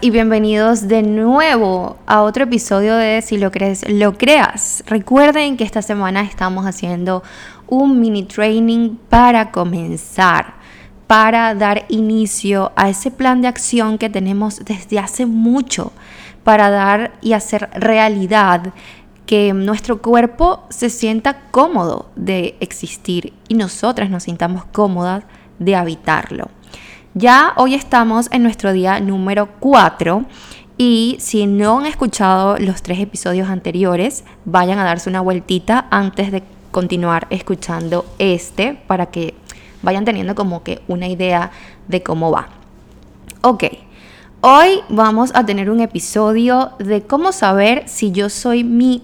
y bienvenidos de nuevo a otro episodio de Si lo crees, lo creas. Recuerden que esta semana estamos haciendo un mini training para comenzar, para dar inicio a ese plan de acción que tenemos desde hace mucho, para dar y hacer realidad que nuestro cuerpo se sienta cómodo de existir y nosotras nos sintamos cómodas de habitarlo. Ya hoy estamos en nuestro día número 4 y si no han escuchado los tres episodios anteriores, vayan a darse una vueltita antes de continuar escuchando este para que vayan teniendo como que una idea de cómo va. Ok, hoy vamos a tener un episodio de cómo saber si yo soy mi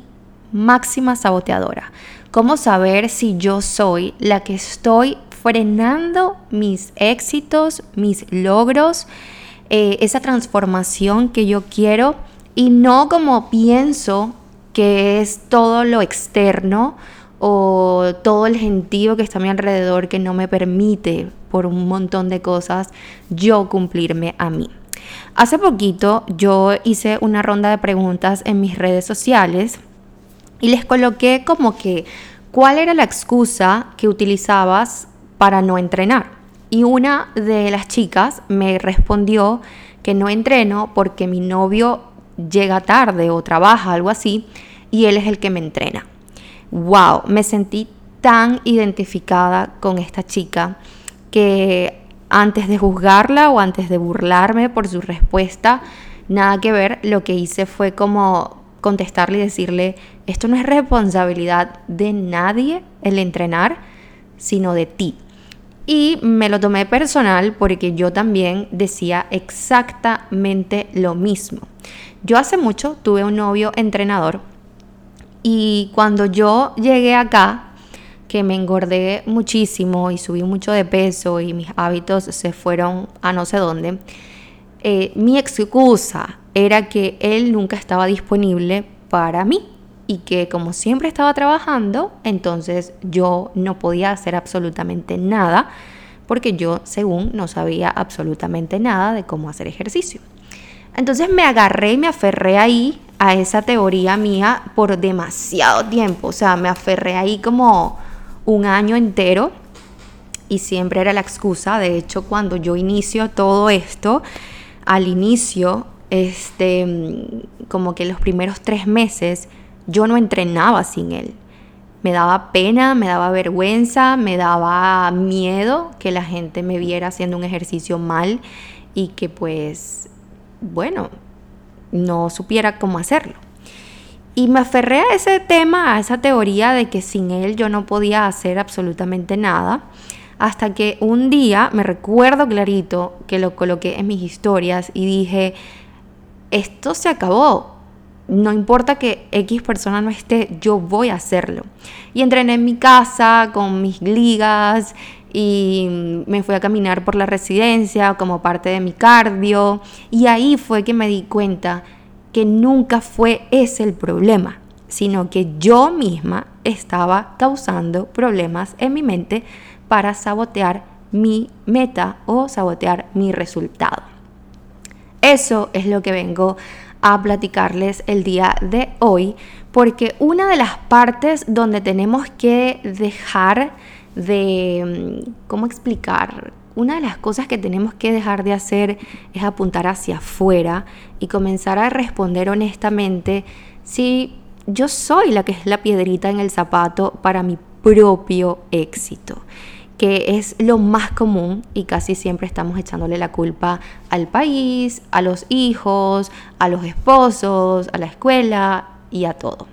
máxima saboteadora. Cómo saber si yo soy la que estoy frenando mis éxitos, mis logros, eh, esa transformación que yo quiero y no como pienso que es todo lo externo o todo el gentío que está a mi alrededor que no me permite por un montón de cosas yo cumplirme a mí. Hace poquito yo hice una ronda de preguntas en mis redes sociales y les coloqué como que cuál era la excusa que utilizabas para no entrenar. Y una de las chicas me respondió que no entreno porque mi novio llega tarde o trabaja, algo así, y él es el que me entrena. ¡Wow! Me sentí tan identificada con esta chica que antes de juzgarla o antes de burlarme por su respuesta, nada que ver, lo que hice fue como contestarle y decirle, esto no es responsabilidad de nadie el entrenar, sino de ti. Y me lo tomé personal porque yo también decía exactamente lo mismo. Yo hace mucho tuve un novio entrenador y cuando yo llegué acá, que me engordé muchísimo y subí mucho de peso y mis hábitos se fueron a no sé dónde, eh, mi excusa era que él nunca estaba disponible para mí y que como siempre estaba trabajando, entonces yo no podía hacer absolutamente nada porque yo, según, no sabía absolutamente nada de cómo hacer ejercicio. Entonces me agarré y me aferré ahí a esa teoría mía por demasiado tiempo, o sea, me aferré ahí como un año entero y siempre era la excusa. De hecho, cuando yo inicio todo esto, al inicio, este, como que los primeros tres meses, yo no entrenaba sin él. Me daba pena, me daba vergüenza, me daba miedo que la gente me viera haciendo un ejercicio mal y que pues, bueno, no supiera cómo hacerlo. Y me aferré a ese tema, a esa teoría de que sin él yo no podía hacer absolutamente nada, hasta que un día me recuerdo clarito que lo coloqué en mis historias y dije, esto se acabó, no importa que X persona no esté, yo voy a hacerlo. Y entrené en mi casa con mis ligas y me fui a caminar por la residencia como parte de mi cardio. Y ahí fue que me di cuenta que nunca fue ese el problema, sino que yo misma estaba causando problemas en mi mente para sabotear mi meta o sabotear mi resultado. Eso es lo que vengo a platicarles el día de hoy, porque una de las partes donde tenemos que dejar de, mm, ¿cómo explicar? Una de las cosas que tenemos que dejar de hacer es apuntar hacia afuera y comenzar a responder honestamente si yo soy la que es la piedrita en el zapato para mi propio éxito que es lo más común y casi siempre estamos echándole la culpa al país, a los hijos, a los esposos, a la escuela y a todo.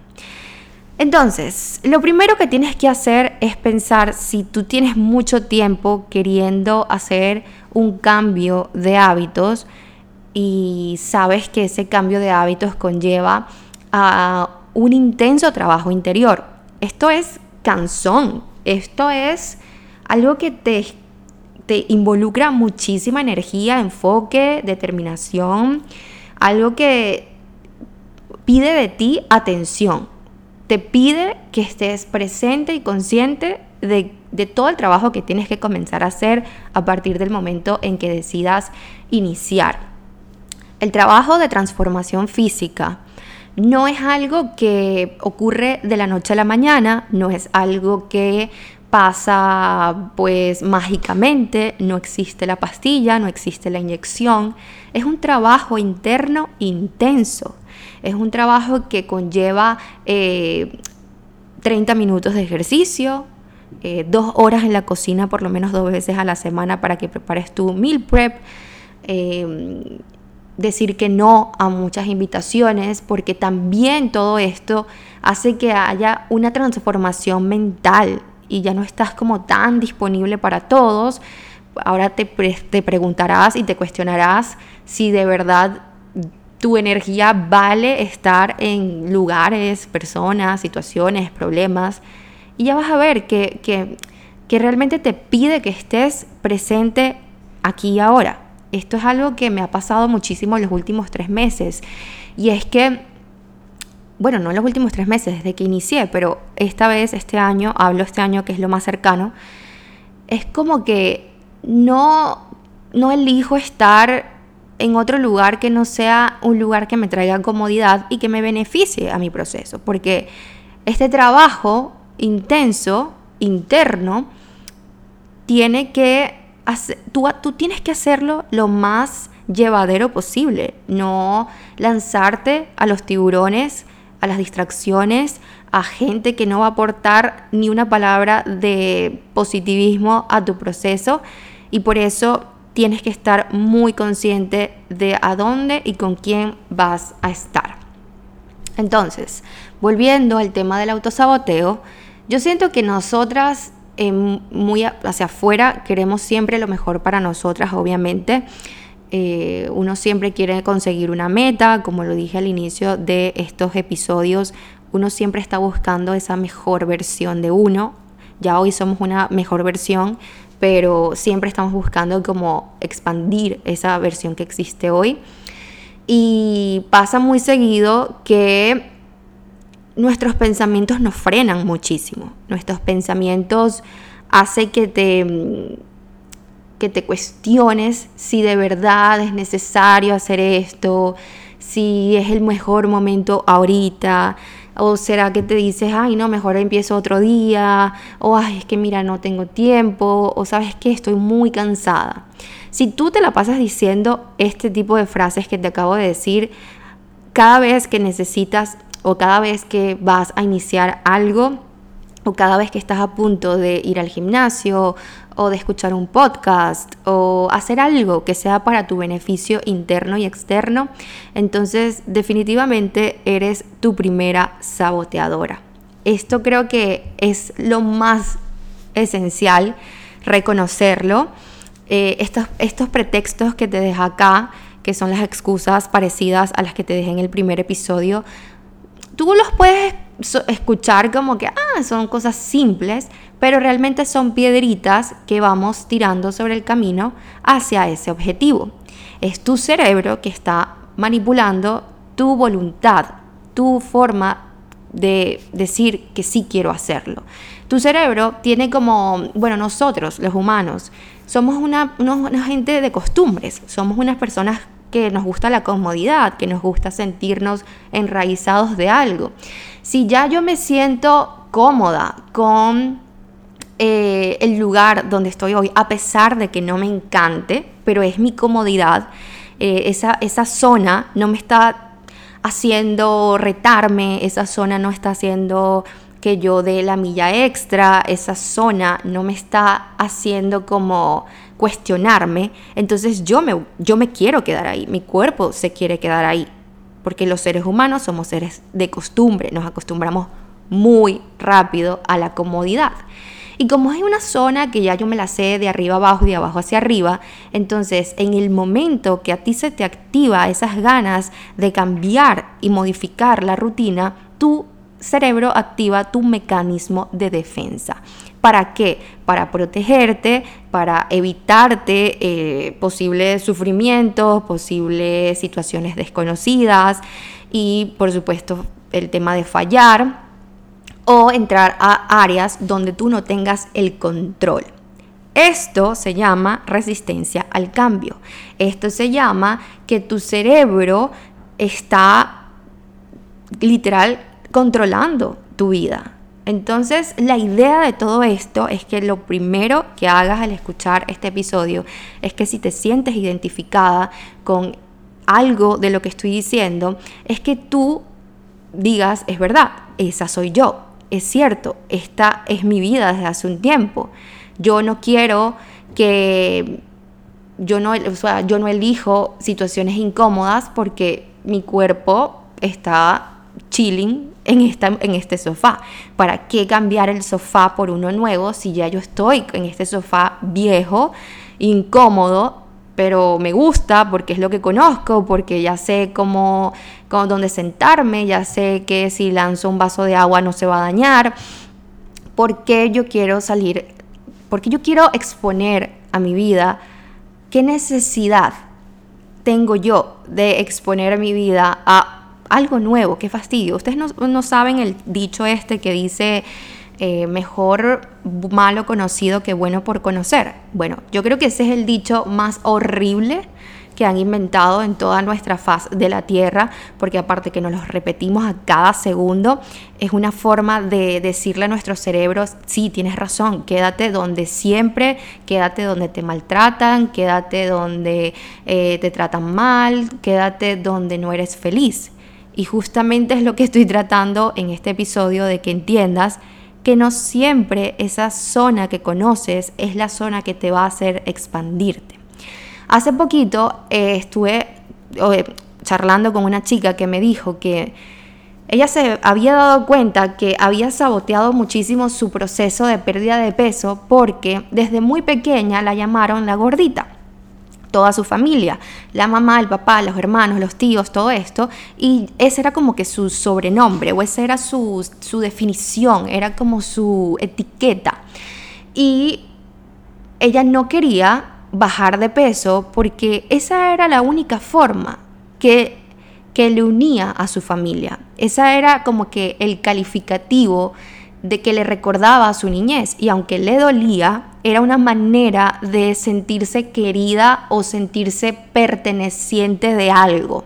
Entonces, lo primero que tienes que hacer es pensar si tú tienes mucho tiempo queriendo hacer un cambio de hábitos y sabes que ese cambio de hábitos conlleva a un intenso trabajo interior. Esto es cansón, esto es algo que te, te involucra muchísima energía, enfoque, determinación, algo que pide de ti atención, te pide que estés presente y consciente de, de, todo el trabajo que tienes que comenzar a hacer a partir del momento en que decidas iniciar. el trabajo de transformación física no es algo que ocurre de la noche a la mañana, no es algo que pasa pues mágicamente, no existe la pastilla, no existe la inyección, es un trabajo interno intenso, es un trabajo que conlleva 30 eh, minutos de ejercicio, eh, dos horas en la cocina por lo menos dos veces a la semana para que prepares tu meal prep, eh, decir que no a muchas invitaciones, porque también todo esto hace que haya una transformación mental y ya no estás como tan disponible para todos. Ahora te, te preguntarás y te cuestionarás si de verdad tu energía vale estar en lugares, personas, situaciones, problemas. Y ya vas a ver que, que, que realmente te pide que estés presente aquí y ahora. Esto es algo que me ha pasado muchísimo en los últimos tres meses. Y es que, bueno, no en los últimos tres meses, desde que inicié, pero esta vez, este año, hablo este año que es lo más cercano, es como que no, no elijo estar en otro lugar que no sea un lugar que me traiga comodidad y que me beneficie a mi proceso. Porque este trabajo intenso, interno, tiene que tú, tú tienes que hacerlo lo más llevadero posible, no lanzarte a los tiburones, a las distracciones, a gente que no va a aportar ni una palabra de positivismo a tu proceso y por eso tienes que estar muy consciente de a dónde y con quién vas a estar. Entonces, volviendo al tema del autosaboteo, yo siento que nosotras muy hacia afuera, queremos siempre lo mejor para nosotras, obviamente. Eh, uno siempre quiere conseguir una meta, como lo dije al inicio de estos episodios, uno siempre está buscando esa mejor versión de uno. Ya hoy somos una mejor versión, pero siempre estamos buscando como expandir esa versión que existe hoy. Y pasa muy seguido que nuestros pensamientos nos frenan muchísimo. Nuestros pensamientos hacen que te, que te cuestiones si de verdad es necesario hacer esto, si es el mejor momento ahorita, o será que te dices, ay, no, mejor empiezo otro día, o ay, es que mira, no tengo tiempo, o sabes que estoy muy cansada. Si tú te la pasas diciendo este tipo de frases que te acabo de decir, cada vez que necesitas o cada vez que vas a iniciar algo o cada vez que estás a punto de ir al gimnasio o de escuchar un podcast o hacer algo que sea para tu beneficio interno y externo, entonces definitivamente eres tu primera saboteadora. Esto creo que es lo más esencial, reconocerlo. Eh, estos, estos pretextos que te deja acá, que son las excusas parecidas a las que te dejé en el primer episodio, tú los puedes escuchar como que, ah, son cosas simples, pero realmente son piedritas que vamos tirando sobre el camino hacia ese objetivo. Es tu cerebro que está manipulando tu voluntad, tu forma de decir que sí quiero hacerlo. Tu cerebro tiene como, bueno, nosotros, los humanos, somos una, una gente de costumbres, somos unas personas que nos gusta la comodidad, que nos gusta sentirnos enraizados de algo. Si ya yo me siento cómoda con eh, el lugar donde estoy hoy, a pesar de que no me encante, pero es mi comodidad, eh, esa, esa zona no me está haciendo retarme, esa zona no está haciendo que yo dé la milla extra, esa zona no me está haciendo como cuestionarme, entonces yo me, yo me quiero quedar ahí, mi cuerpo se quiere quedar ahí, porque los seres humanos somos seres de costumbre, nos acostumbramos muy rápido a la comodidad. Y como hay una zona que ya yo me la sé de arriba abajo y de abajo hacia arriba, entonces en el momento que a ti se te activa esas ganas de cambiar y modificar la rutina, tu cerebro activa tu mecanismo de defensa. ¿Para qué? Para protegerte, para evitarte eh, posibles sufrimientos, posibles situaciones desconocidas y por supuesto el tema de fallar o entrar a áreas donde tú no tengas el control. Esto se llama resistencia al cambio. Esto se llama que tu cerebro está literal controlando tu vida. Entonces, la idea de todo esto es que lo primero que hagas al escuchar este episodio es que si te sientes identificada con algo de lo que estoy diciendo, es que tú digas, es verdad, esa soy yo, es cierto, esta es mi vida desde hace un tiempo. Yo no quiero que yo no, yo no elijo situaciones incómodas porque mi cuerpo está chilling en, esta, en este sofá. ¿Para qué cambiar el sofá por uno nuevo si ya yo estoy en este sofá viejo, incómodo, pero me gusta porque es lo que conozco, porque ya sé cómo, cómo dónde sentarme, ya sé que si lanzo un vaso de agua no se va a dañar. ¿Por qué yo quiero salir? Porque yo quiero exponer a mi vida qué necesidad tengo yo de exponer mi vida a algo nuevo, qué fastidio. Ustedes no, saben el dicho este que dice eh, mejor malo conocido que bueno por conocer. Bueno, yo creo que ese es el dicho más horrible que han inventado en toda nuestra faz de la Tierra, porque aparte que nos los repetimos a cada segundo, es una forma de decirle a nuestros cerebros, sí, tienes razón, quédate donde siempre, quédate donde te maltratan, quédate donde eh, te tratan mal, quédate donde no eres feliz. Y justamente es lo que estoy tratando en este episodio de que entiendas que no siempre esa zona que conoces es la zona que te va a hacer expandirte. Hace poquito eh, estuve eh, charlando con una chica que me dijo que ella se había dado cuenta que había saboteado muchísimo su proceso de pérdida de peso porque desde muy pequeña la llamaron la gordita toda su familia, la mamá, el papá, los hermanos, los tíos, todo esto, y ese era como que su sobrenombre, o esa era su, su definición, era como su etiqueta. Y ella no quería bajar de peso porque esa era la única forma que, que le unía a su familia. Esa era como que el calificativo de que le recordaba a su niñez y aunque le dolía, era una manera de sentirse querida o sentirse perteneciente de algo.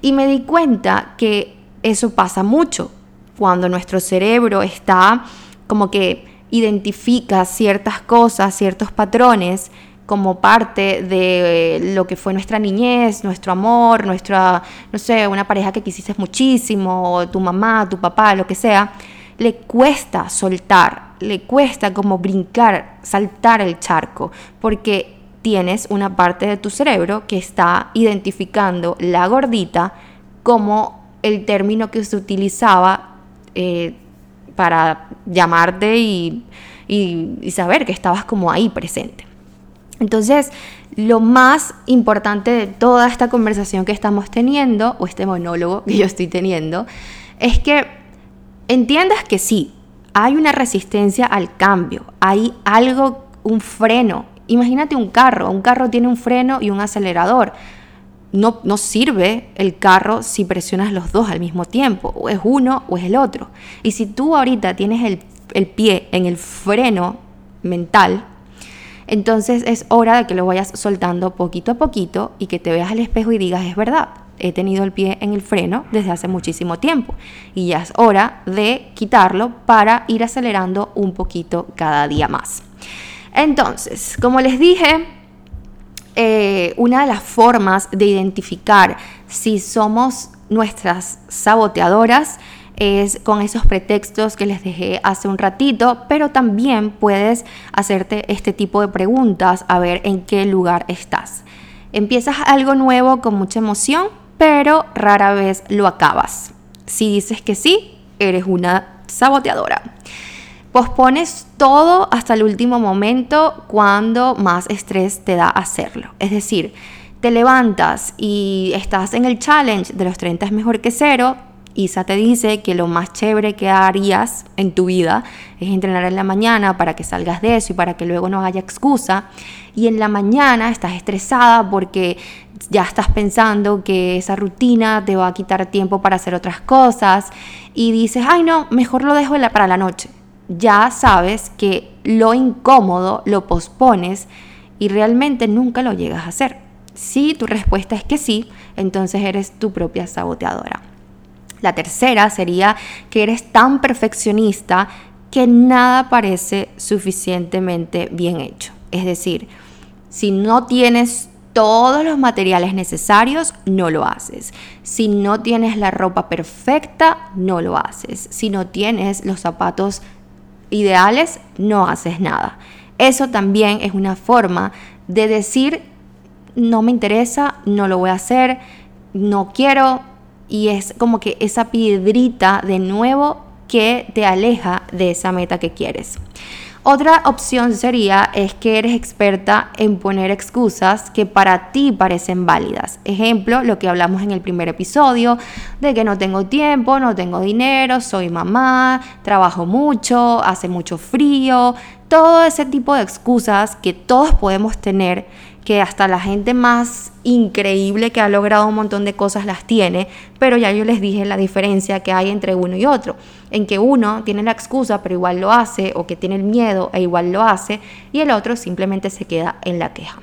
Y me di cuenta que eso pasa mucho cuando nuestro cerebro está como que identifica ciertas cosas, ciertos patrones como parte de lo que fue nuestra niñez, nuestro amor, nuestra, no sé, una pareja que quisiste muchísimo, tu mamá, tu papá, lo que sea le cuesta soltar, le cuesta como brincar, saltar el charco, porque tienes una parte de tu cerebro que está identificando la gordita como el término que se utilizaba eh, para llamarte y, y saber que estabas como ahí presente. Entonces, lo más importante de toda esta conversación que estamos teniendo, o este monólogo que yo estoy teniendo, es que entiendas que sí, hay una resistencia al cambio, hay algo, un freno. Imagínate un carro, un carro tiene un freno y un acelerador. No, no, sirve el carro si presionas los dos al mismo tiempo, o es uno o es el otro. Y si tú ahorita tienes el, el pie en el freno mental, entonces es hora de que lo vayas soltando poquito a poquito y que te veas al espejo y digas, es verdad, he tenido el pie en el freno desde hace muchísimo tiempo y ya es hora de quitarlo para ir acelerando un poquito cada día más. Entonces, como les dije, eh, una de las formas de identificar si somos nuestras saboteadoras es con esos pretextos que les dejé hace un ratito, pero también puedes hacerte este tipo de preguntas a ver en qué lugar estás. Empiezas algo nuevo con mucha emoción, pero rara vez lo acabas. Si dices que sí, eres una saboteadora. Pospones todo hasta el último momento cuando más estrés te da hacerlo. Es decir, te levantas y estás en el challenge de los 30 es mejor que cero, Isa te dice que lo más chévere que harías en tu vida es entrenar en la mañana para que salgas de eso y para que luego no haya excusa. Y en la mañana estás estresada porque ya estás pensando que esa rutina te va a quitar tiempo para hacer otras cosas y dices, ay no, mejor lo dejo para la noche. Ya sabes que lo incómodo lo pospones y realmente nunca lo llegas a hacer. Si tu respuesta es que sí, entonces eres tu propia saboteadora. La tercera sería que eres tan perfeccionista que nada parece suficientemente bien hecho. Es decir, si no tienes todos los materiales necesarios, no lo haces. Si no tienes la ropa perfecta, no lo haces. Si no tienes los zapatos ideales, no haces nada. Eso también es una forma de decir, no me interesa, no lo voy a hacer, no quiero. Y es como que esa piedrita de nuevo que te aleja de esa meta que quieres. Otra opción sería es que eres experta en poner excusas que para ti parecen válidas. Ejemplo, lo que hablamos en el primer episodio, de que no tengo tiempo, no tengo dinero, soy mamá, trabajo mucho, hace mucho frío, todo ese tipo de excusas que todos podemos tener que hasta la gente más increíble que ha logrado un montón de cosas las tiene, pero ya yo les dije la diferencia que hay entre uno y otro, en que uno tiene la excusa pero igual lo hace, o que tiene el miedo e igual lo hace, y el otro simplemente se queda en la queja.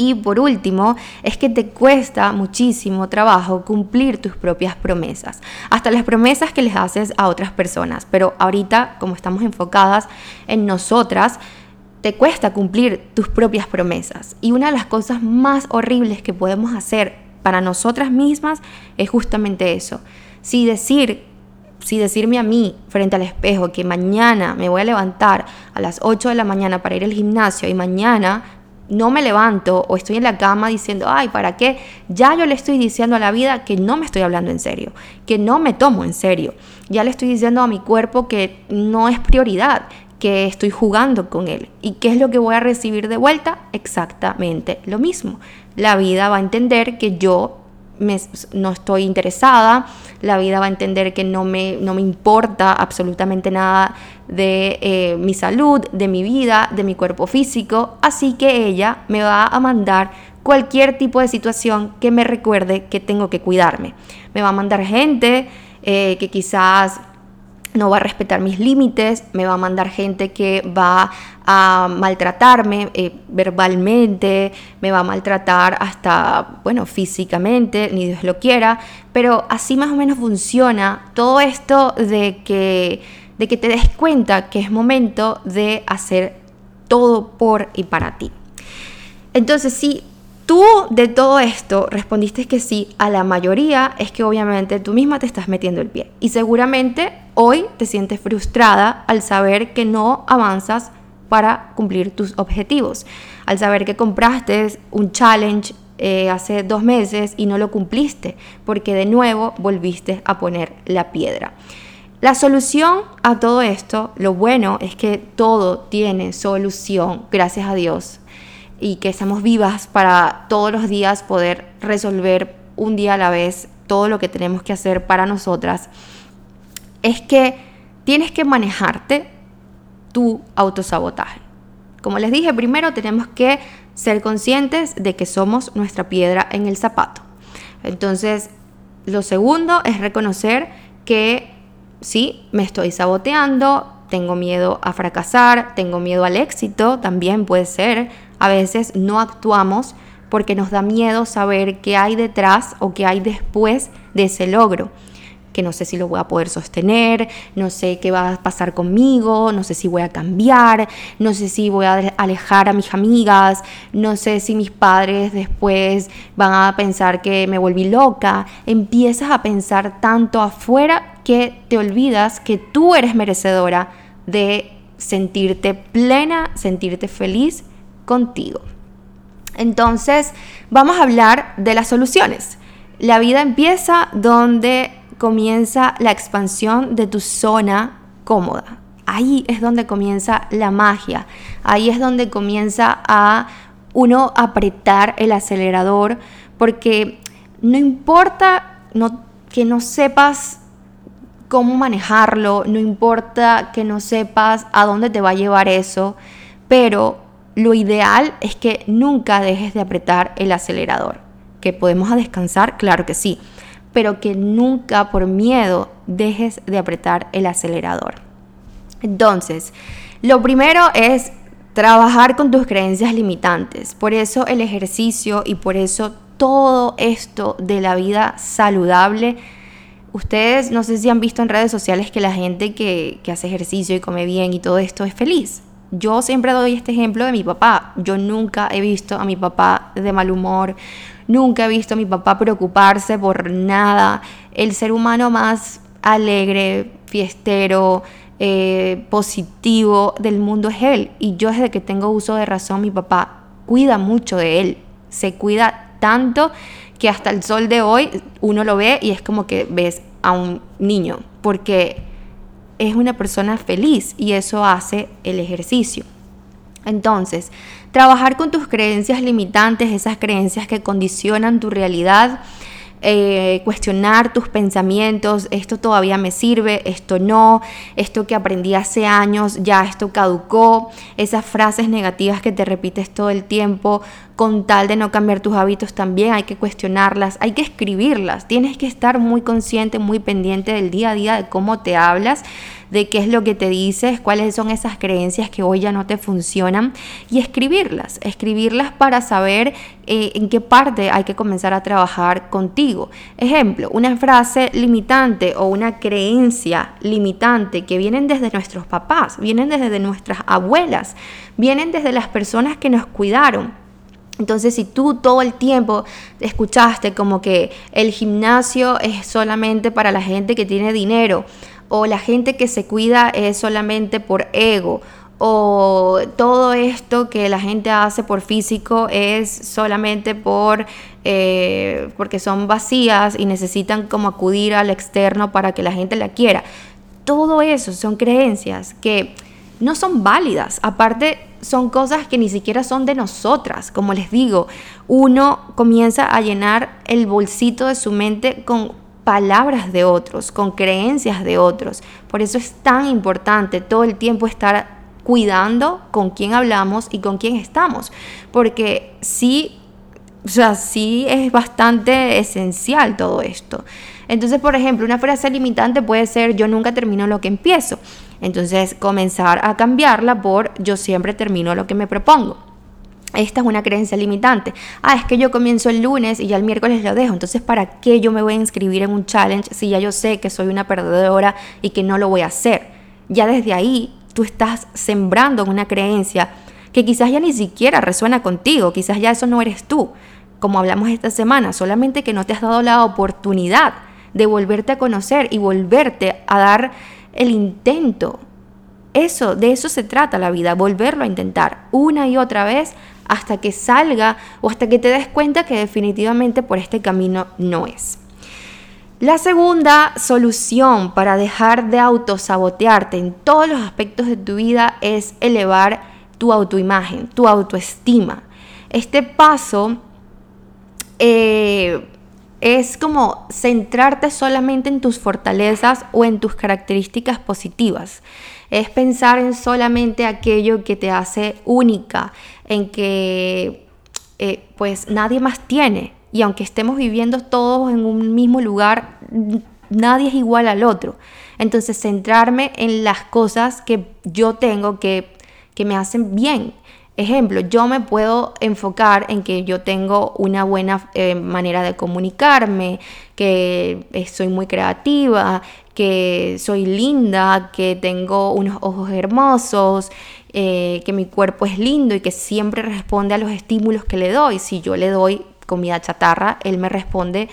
Y por último, es que te cuesta muchísimo trabajo cumplir tus propias promesas, hasta las promesas que les haces a otras personas. Pero ahorita, como estamos enfocadas en nosotras, te cuesta cumplir tus propias promesas. Y una de las cosas más horribles que podemos hacer para nosotras mismas es justamente eso. Si decir, si decirme a mí frente al espejo que mañana me voy a levantar a las 8 de la mañana para ir al gimnasio y mañana no me levanto o estoy en la cama diciendo, ay, ¿para qué? Ya yo le estoy diciendo a la vida que no me estoy hablando en serio, que no me tomo en serio. Ya le estoy diciendo a mi cuerpo que no es prioridad, que estoy jugando con él. ¿Y qué es lo que voy a recibir de vuelta? Exactamente lo mismo. La vida va a entender que yo no estoy interesada, la vida va a entender que no me, no me importa absolutamente nada de eh, mi salud, de mi vida, de mi cuerpo físico, así que ella me va a mandar cualquier tipo de situación que me recuerde que tengo que cuidarme. Me va a mandar gente eh, que quizás no va a respetar mis límites, me va a mandar gente que va a maltratarme eh, verbalmente, me va a maltratar hasta, bueno, físicamente, ni Dios lo quiera, pero así más o menos funciona todo esto de que, de que te des cuenta que es momento de hacer todo por y para ti. Entonces, si tú de todo esto respondiste que sí a la mayoría, es que obviamente tú misma te estás metiendo el pie. Y seguramente hoy te sientes frustrada al saber que no avanzas para cumplir tus objetivos. Al saber que compraste un challenge eh, hace dos meses y no lo cumpliste, porque de nuevo volviste a poner la piedra. La solución a todo esto, lo bueno es que todo tiene solución, gracias a Dios y que estamos vivas para todos los días poder resolver un día a la vez todo lo que tenemos que hacer para nosotras, es que tienes que manejarte tu autosabotaje. Como les dije, primero tenemos que ser conscientes de que somos nuestra piedra en el zapato. Entonces, lo segundo es reconocer que sí, me estoy saboteando, tengo miedo a fracasar, tengo miedo al éxito, también puede ser. A veces no actuamos porque nos da miedo saber qué hay detrás o qué hay después de ese logro que no sé si lo voy a poder sostener, no sé qué va a pasar conmigo, no sé si voy a cambiar, no sé si voy a alejar a mis amigas, no sé si mis padres después van a pensar que me volví loca. Empiezas a pensar tanto afuera que te olvidas que tú eres merecedora de sentirte plena, sentirte feliz contigo. Entonces, vamos a hablar de las soluciones. La vida empieza donde comienza la expansión de tu zona cómoda. Ahí es donde comienza la magia. Ahí es donde comienza a uno apretar el acelerador porque no importa que no sepas cómo manejarlo, no importa que no sepas a dónde te va a llevar eso, pero lo ideal es que nunca dejes de apretar el acelerador. ¿Que podemos descansar? Claro que sí, pero que nunca por miedo dejes de apretar el acelerador. Entonces, Lo primero es trabajar con tus creencias limitantes. Por eso el ejercicio y por eso todo esto de la vida saludable. Ustedes no sé si han visto en redes sociales que la gente que, hace ejercicio y come bien y todo esto es feliz. Yo siempre doy este ejemplo de mi papá. Yo nunca he visto a mi papá de mal humor, nunca he visto a mi papá preocuparse por nada. El ser humano más alegre, fiestero, eh, positivo del mundo es él. Y yo desde que tengo uso de razón, mi papá cuida mucho de él. Se cuida tanto que hasta el sol de hoy uno lo ve y es como que ves a un niño. Porque es una persona feliz y eso hace el ejercicio. Entonces, trabajar con tus creencias limitantes, esas creencias que condicionan tu realidad, eh, cuestionar tus pensamientos, esto todavía me sirve, esto no, esto que aprendí hace años, ya esto caducó, esas frases negativas que te repites todo el tiempo, con tal de no cambiar tus hábitos también hay que cuestionarlas, hay que escribirlas, tienes que estar muy consciente, muy pendiente del día a día de cómo te hablas de qué es lo que te dices, cuáles son esas creencias que hoy ya no te funcionan y escribirlas, escribirlas para saber eh, en qué parte hay que comenzar a trabajar contigo. Ejemplo, una frase limitante o una creencia limitante que vienen desde nuestros papás, vienen desde nuestras abuelas, vienen desde las personas que nos cuidaron. Entonces, si tú todo el tiempo escuchaste como que el gimnasio es solamente para la gente que tiene dinero, o la gente que se cuida es solamente por ego, o todo esto que la gente hace por físico es solamente por eh, porque son vacías y necesitan como acudir al externo para que la gente la quiera. Todo eso son creencias que no son válidas. Aparte, son cosas que ni siquiera son de nosotras. Como les digo, uno comienza a llenar el bolsito de su mente con palabras de otros, con creencias de otros. Por eso es tan importante todo el tiempo estar cuidando con quién hablamos y con quién estamos. Porque sí, o sea, sí es bastante esencial todo esto. Entonces, por ejemplo, una frase limitante puede ser yo nunca termino lo que empiezo. Entonces, comenzar a cambiarla por yo siempre termino lo que me propongo. Esta es una creencia limitante. Ah, es que yo comienzo el lunes y ya el miércoles lo dejo. Entonces, ¿para qué yo me voy a inscribir en un challenge si ya yo sé que soy una perdedora y que no lo voy a hacer? Ya desde ahí tú estás sembrando una creencia que quizás ya ni siquiera resuena contigo, quizás ya eso no eres tú, como hablamos esta semana, solamente que no te has dado la oportunidad de volverte a conocer y volverte a dar el intento. Eso, de eso se trata la vida, volverlo a intentar una y otra vez hasta que salga o hasta que te des cuenta que definitivamente por este camino no es. La segunda solución para dejar de autosabotearte en todos los aspectos de tu vida es elevar tu autoimagen, tu autoestima. Este paso eh, es como centrarte solamente en tus fortalezas o en tus características positivas es pensar en solamente aquello que te hace única, en que eh, pues nadie más tiene. Y aunque estemos viviendo todos en un mismo lugar, nadie es igual al otro. Entonces centrarme en las cosas que yo tengo que, que me hacen bien, Ejemplo, yo me puedo enfocar en que yo tengo una buena eh, manera de comunicarme, que eh, soy muy creativa, que soy linda, que tengo unos ojos hermosos, eh, que mi cuerpo es lindo y que siempre responde a los estímulos que le doy. Si yo le doy comida chatarra, él me responde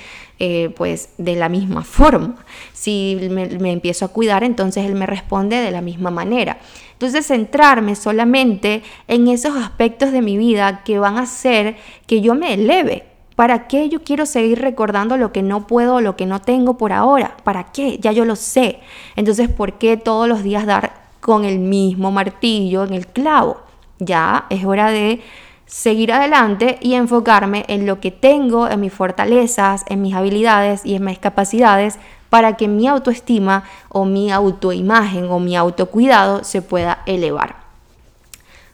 pues de la misma forma. Si me empiezo a cuidar, entonces él me responde de la misma manera. Entonces centrarme solamente en esos aspectos de mi vida que van a hacer que yo me eleve. ¿Para qué yo quiero seguir recordando lo que no puedo, lo que no tengo por ahora? ¿Para qué? Ya yo lo sé. Entonces, ¿por qué todos los días dar con el mismo martillo en el clavo? Ya es hora de seguir adelante y enfocarme en lo que tengo, en mis fortalezas, en mis habilidades y en mis capacidades para que mi autoestima o mi autoimagen o mi autocuidado se pueda elevar.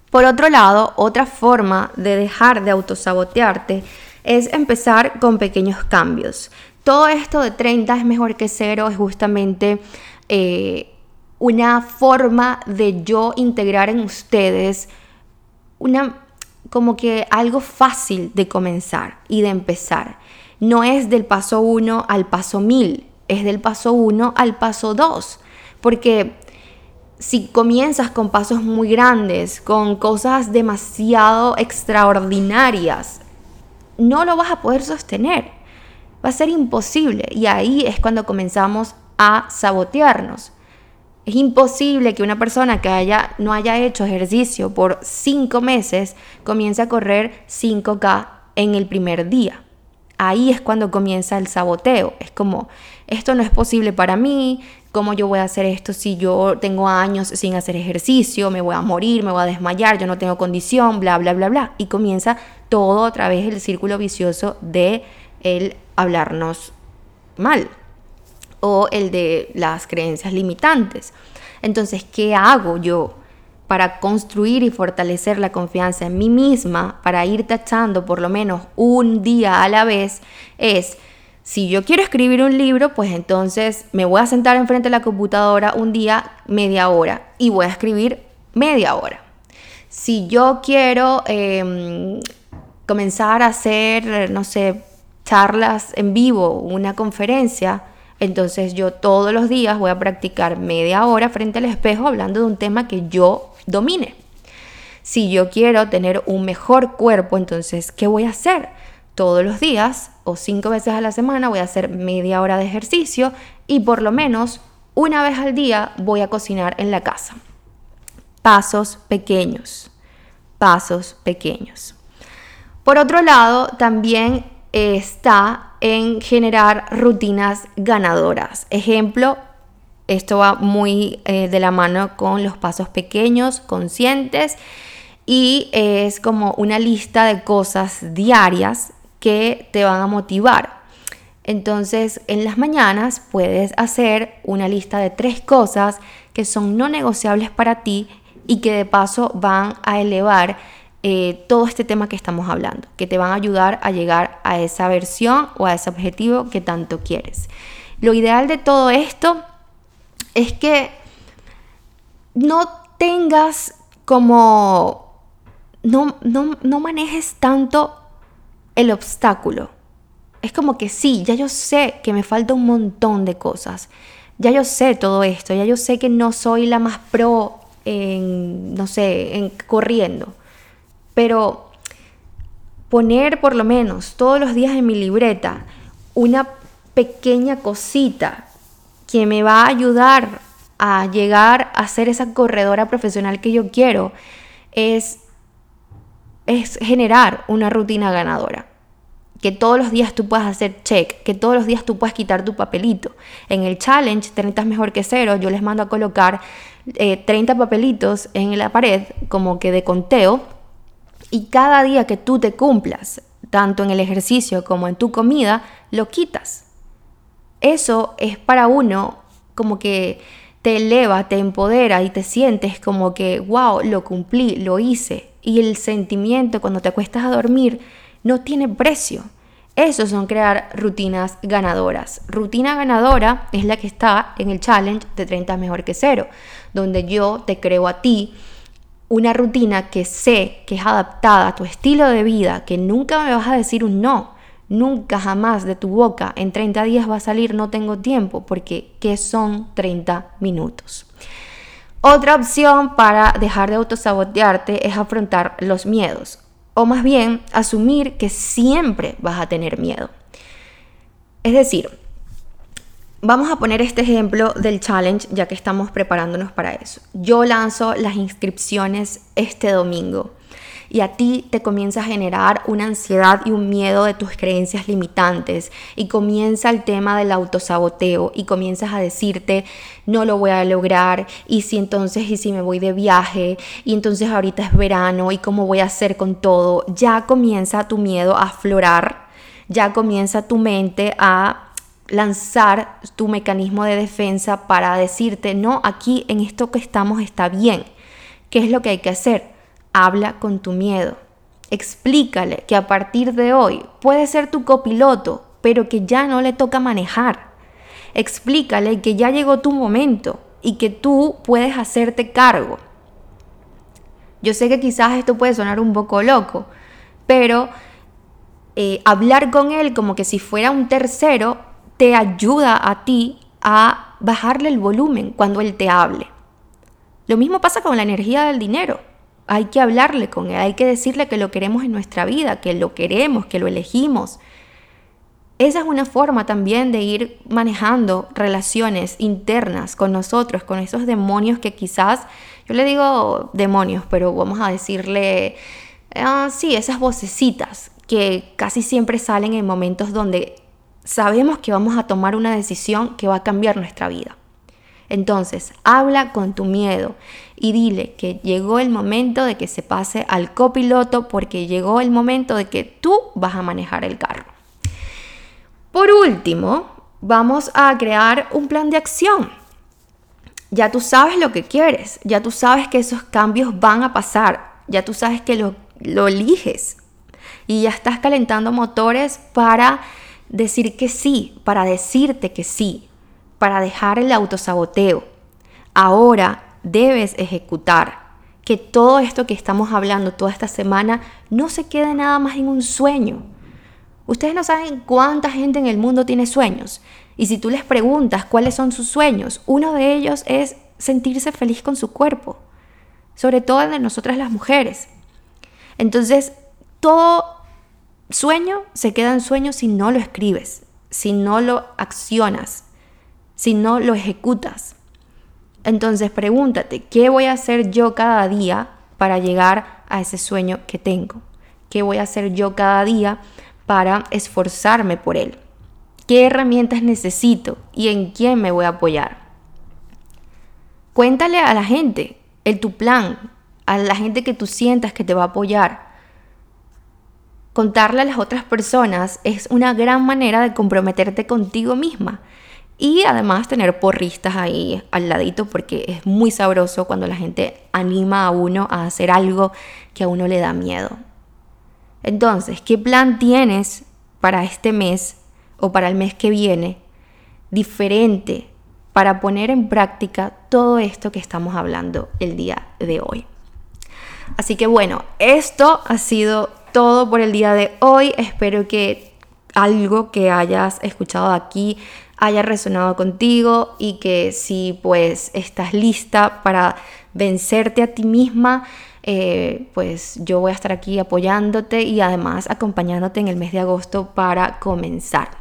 Por otro lado, otra forma de dejar de autosabotearte es empezar con pequeños cambios. Todo esto de 30 es mejor que cero es justamente eh, una forma de yo integrar en ustedes una como que algo fácil de comenzar y de empezar. No es del paso 1 al paso 1000, del paso 1 al paso 2, porque si comienzas con pasos muy grandes, con cosas demasiado extraordinarias, no lo vas a poder sostener. Va a ser imposible. Y ahí es cuando comenzamos a sabotearnos. Es imposible que una persona que haya, no haya hecho ejercicio por cinco meses comience a correr 5K en el primer día. Ahí es cuando comienza el saboteo. Es como, esto no es posible para mí, ¿cómo yo voy a hacer esto si yo tengo años sin hacer ejercicio? Me voy a morir, me voy a desmayar, yo no tengo condición, bla, bla, bla, bla. Y comienza todo otra vez el círculo vicioso de el hablarnos mal o el de las creencias limitantes. Entonces, ¿qué hago yo para construir y fortalecer la confianza en mí misma, para ir tachando por lo menos un día a la vez? Es si yo quiero escribir un libro, pues entonces me voy a sentar enfrente de la computadora un día media hora y voy a escribir media hora. Si yo quiero em, comenzar a hacer, no sé, charlas en vivo, una conferencia, entonces yo todos los días voy a practicar media hora frente al espejo hablando de un tema que yo domine. Si yo quiero tener un mejor cuerpo, entonces, ¿qué voy a hacer? todos los días o cinco veces a la semana voy a hacer media hora de ejercicio y por lo menos una vez al día voy a cocinar en la casa. Pasos pequeños, pasos pequeños. Por otro lado, también está en generar rutinas ganadoras. Ejemplo, esto va muy eh, de la mano con los pasos pequeños, conscientes, y es como una lista de cosas diarias que te van a motivar. Entonces, en las mañanas puedes hacer una lista de tres cosas que son no negociables para ti y que de paso van a elevar eh, todo este tema que estamos hablando, que te van a ayudar a llegar a esa versión o a ese objetivo que tanto quieres. Lo ideal de todo esto es que no tengas como, no, no, no manejes tanto el obstáculo. Es como que sí, ya yo sé que me falta un montón de cosas. Ya yo sé todo esto, ya yo sé que no soy la más pro en, no sé, en corriendo. Pero poner por lo menos todos los días en mi libreta una pequeña cosita que me va a ayudar a llegar a ser esa corredora profesional que yo quiero es es generar una rutina ganadora. Que todos los días tú puedas hacer check, que todos los días tú puedas quitar tu papelito. En el challenge 30 es mejor que cero, yo les mando a colocar 30 eh, papelitos en la pared como que de conteo y cada día que tú te cumplas, tanto en el ejercicio como en tu comida, lo quitas. Eso es para uno como que te eleva, te empodera y te sientes como que, wow, lo cumplí, lo hice, y el sentimiento cuando te acuestas a dormir no tiene precio. Eso son crear rutinas ganadoras. Rutina ganadora es la que está en el challenge de 30 mejor que cero, donde yo te creo a ti una rutina que sé que es adaptada a tu estilo de vida, que nunca me vas a decir un no, nunca jamás de tu boca en 30 días va a salir no tengo tiempo, porque ¿qué son 30 minutos? Otra opción para dejar de autosabotearte es afrontar los miedos, o más bien asumir que siempre vas a tener miedo. Es decir, vamos a poner este ejemplo del challenge ya que estamos preparándonos para eso. Yo lanzo las inscripciones este domingo y a ti te comienza a generar una ansiedad y un miedo de tus creencias limitantes y comienza el tema del autosaboteo y comienzas a decirte no lo voy a lograr y si entonces y si me voy de viaje y entonces ahorita es verano y cómo voy a hacer con todo, ya comienza tu miedo a aflorar, ya comienza tu mente a lanzar tu mecanismo de defensa para decirte, no, aquí en esto que estamos está bien. ¿Qué es lo que hay que hacer? Habla con tu miedo. Explícale que a partir de hoy puede ser tu copiloto, pero que ya no le toca manejar. Explícale que ya llegó tu momento y que tú puedes hacerte cargo. Yo sé que quizás esto puede sonar un poco loco, pero eh, hablar con él como que si fuera un tercero te ayuda a ti a bajarle el volumen cuando él te hable. Lo mismo pasa con la energía del dinero. Hay que hablarle con él, hay que decirle que lo queremos en nuestra vida, que lo queremos, que lo elegimos. Esa es una forma también de ir manejando relaciones internas con nosotros, con esos demonios que quizás, yo le digo demonios, pero vamos a decirle, ah, sí, esas vocecitas que casi siempre salen en momentos donde sabemos que vamos a tomar una decisión que va a cambiar nuestra vida. Entonces, habla con tu miedo y dile que llegó el momento de que se pase al copiloto porque llegó el momento de que tú vas a manejar el carro. Por último, vamos a crear un plan de acción. Ya tú sabes lo que quieres, ya tú sabes que esos cambios van a pasar, ya tú sabes que lo, eliges y ya estás calentando motores para decir que sí, para decirte que sí, para dejar el autosaboteo. Ahora debes ejecutar. Que todo esto que estamos hablando toda esta semana no se quede nada más en un sueño. Ustedes no saben cuánta gente en el mundo tiene sueños. Y si tú les preguntas cuáles son sus sueños, uno de ellos es sentirse feliz con su cuerpo. Sobre todo de nosotras las mujeres. Entonces, todo sueño se queda en sueño si no lo escribes, si no lo accionas, si no lo ejecutas. Entonces pregúntate, ¿qué voy a hacer yo cada día para llegar a ese sueño que tengo? ¿Qué voy a hacer yo cada día para esforzarme por él? ¿Qué herramientas necesito y en quién me voy a apoyar? Cuéntale a la gente el tu plan, a la gente que tú sientas que te va a apoyar contarle a las otras personas es una gran manera de comprometerte contigo misma. Y además tener porristas ahí al ladito porque es muy sabroso cuando la gente anima a uno a hacer algo que a uno le da miedo. Entonces, ¿qué plan tienes para este mes o para el mes que viene diferente para poner en práctica todo esto que estamos hablando el día de hoy? Así que bueno, esto ha sido todo por el día de hoy. Espero que algo que hayas escuchado aquí haya resonado contigo y que si pues estás lista para vencerte a ti misma, eh, pues yo voy a estar aquí apoyándote y además acompañándote en el mes de agosto para comenzar.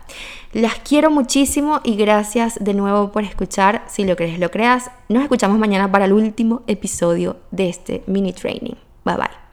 Las quiero muchísimo y gracias de nuevo por escuchar. Si lo crees, lo creas. Nos escuchamos mañana para el último episodio de este mini training. Bye bye.